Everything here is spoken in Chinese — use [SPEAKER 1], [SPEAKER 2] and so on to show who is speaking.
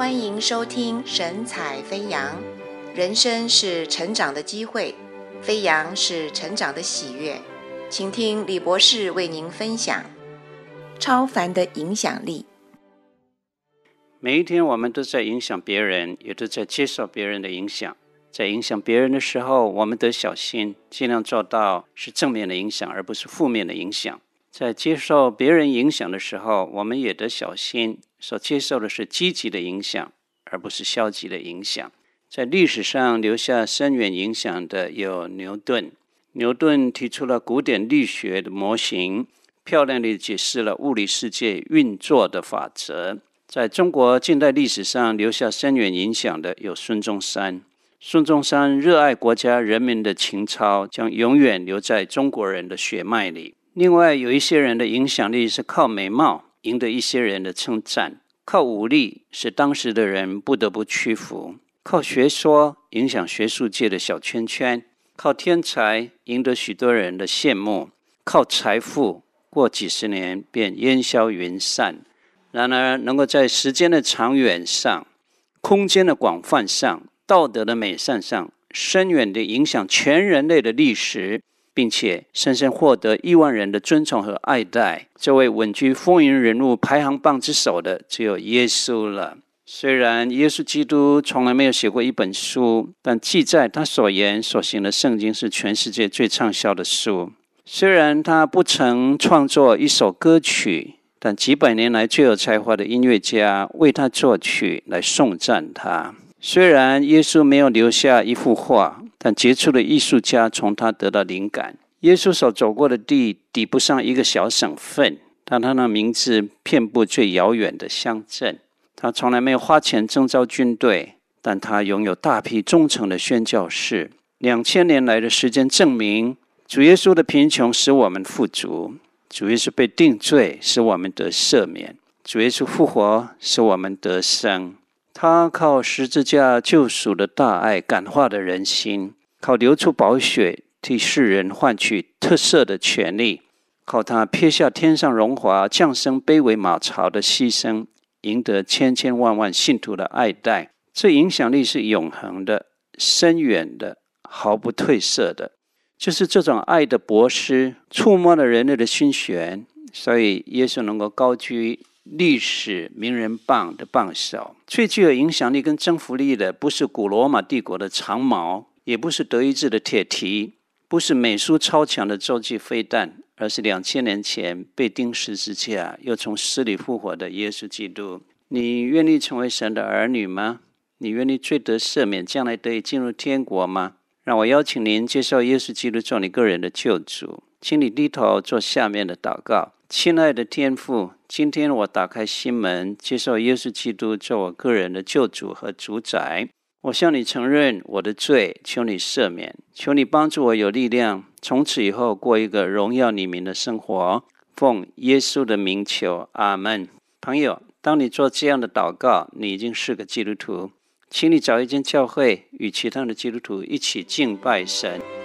[SPEAKER 1] 欢迎收听神采飞扬。人生是成长的机会，飞扬是成长的喜悦。请听李博士为您分享超凡的影响力。
[SPEAKER 2] 每一天，我们都在影响别人，也都在接受别人的影响。在影响别人的时候，我们得小心，尽量做到是正面的影响，而不是负面的影响。在接受别人影响的时候，我们也得小心，所接受的是积极的影响，而不是消极的影响。在历史上留下深远影响的有牛顿。牛顿提出了古典力学的模型，漂亮地解释了物理世界运作的法则。在中国近代历史上留下深远影响的有孙中山。孙中山热爱国家人民的情操，将永远留在中国人的血脉里。另外，有一些人的影响力是靠美貌赢得一些人的称赞，靠武力使当时的人不得不屈服，靠学说影响学术界的小圈圈，靠天才赢得许多人的羡慕，靠财富过几十年便烟消云散。然而，能够在时间的长远上、空间的广泛上、道德的美善上，深远地影响全人类的历史。并且深深获得亿万人的尊崇和爱戴，这位稳居风云人物排行榜之首的只有耶稣了。虽然耶稣基督从来没有写过一本书，但记载他所言所行的圣经是全世界最畅销的书。虽然他不曾创作一首歌曲，但几百年来最有才华的音乐家为他作曲来颂赞他。虽然耶稣没有留下一幅画。但杰出的艺术家从他得到灵感。耶稣所走过的地抵不上一个小省份，但他的名字遍布最遥远的乡镇。他从来没有花钱征召军队，但他拥有大批忠诚的宣教士。两千年来的时间证明，主耶稣的贫穷使我们富足；主耶稣被定罪使我们得赦免；主耶稣复活使我们得生。他靠十字架救赎的大爱感化了人心，靠流出宝血替世人换取特赦的权利，靠他撇下天上荣华降生卑微马槽的牺牲，赢得千千万万信徒的爱戴。这影响力是永恒的、深远的、毫不褪色的。就是这种爱的博施，触摸了人类的心弦，所以耶稣能够高居。历史名人榜的榜首，最具有影响力跟征服力的，不是古罗马帝国的长矛，也不是德意志的铁蹄，不是美苏超强的洲际飞弹，而是两千年前被钉十字架又从死里复活的耶稣基督。你愿意成为神的儿女吗？你愿意罪得赦免，将来得以进入天国吗？让我邀请您接受耶稣基督做你个人的救主，请你低头做下面的祷告。亲爱的天父，今天我打开心门，接受耶稣基督做我个人的救主和主宰。我向你承认我的罪，求你赦免，求你帮助我有力量，从此以后过一个荣耀你名的生活。奉耶稣的名求，阿门。朋友，当你做这样的祷告，你已经是个基督徒，请你找一间教会，与其他的基督徒一起敬拜神。